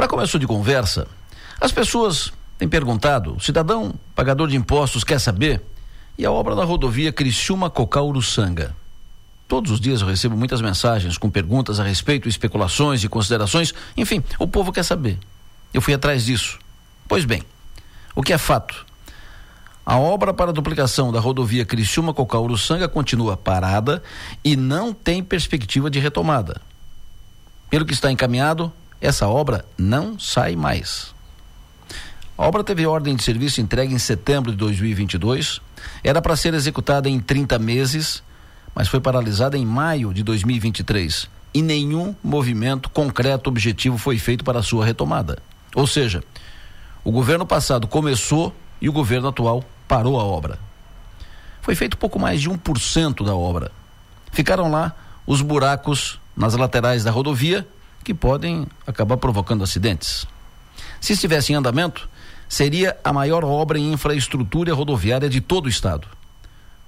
Para começo de conversa, as pessoas têm perguntado, o cidadão pagador de impostos quer saber, e a obra da rodovia Criciúma Cocal Uruçanga? Todos os dias eu recebo muitas mensagens com perguntas a respeito, especulações e considerações. Enfim, o povo quer saber. Eu fui atrás disso. Pois bem, o que é fato? A obra para a duplicação da rodovia Criciúma Cocal Uruçanga continua parada e não tem perspectiva de retomada. Pelo que está encaminhado, essa obra não sai mais. A obra teve ordem de serviço entregue em setembro de 2022, era para ser executada em 30 meses mas foi paralisada em maio de 2023 e nenhum movimento concreto objetivo foi feito para sua retomada. Ou seja, o governo passado começou e o governo atual parou a obra. Foi feito pouco mais de 1% da obra. Ficaram lá os buracos nas laterais da rodovia que podem acabar provocando acidentes. Se estivesse em andamento, seria a maior obra em infraestrutura rodoviária de todo o estado.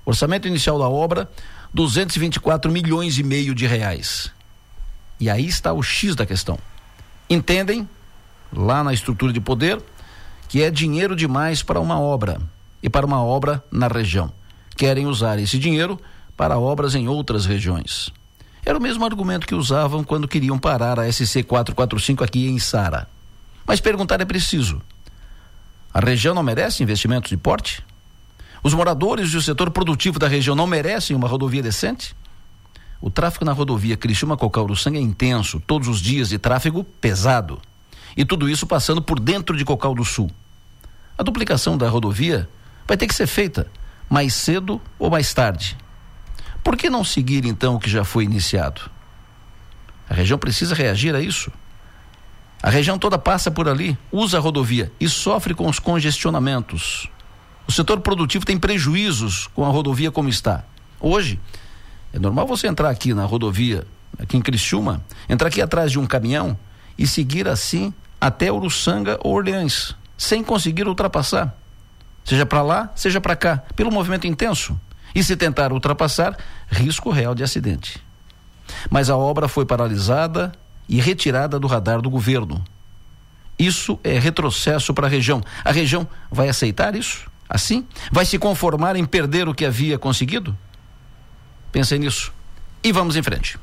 Orçamento inicial da obra 224 milhões e meio de reais. E aí está o X da questão. Entendem, lá na estrutura de poder, que é dinheiro demais para uma obra e para uma obra na região. Querem usar esse dinheiro para obras em outras regiões. Era o mesmo argumento que usavam quando queriam parar a SC 445 aqui em Sara. Mas perguntar é preciso. A região não merece investimentos de porte? Os moradores e o setor produtivo da região não merecem uma rodovia decente? O tráfego na rodovia Criciúma Cocal do Sangue é intenso, todos os dias de tráfego pesado. E tudo isso passando por dentro de Cocal do Sul. A duplicação da rodovia vai ter que ser feita mais cedo ou mais tarde. Por que não seguir então o que já foi iniciado? A região precisa reagir a isso. A região toda passa por ali, usa a rodovia e sofre com os congestionamentos. O setor produtivo tem prejuízos com a rodovia como está. Hoje, é normal você entrar aqui na rodovia, aqui em Criciúma, entrar aqui atrás de um caminhão e seguir assim até Uruçanga ou Orleans, sem conseguir ultrapassar. Seja para lá, seja para cá, pelo movimento intenso. E se tentar ultrapassar, risco real de acidente. Mas a obra foi paralisada e retirada do radar do governo. Isso é retrocesso para a região. A região vai aceitar isso? Assim? Vai se conformar em perder o que havia conseguido? Pensem nisso. E vamos em frente.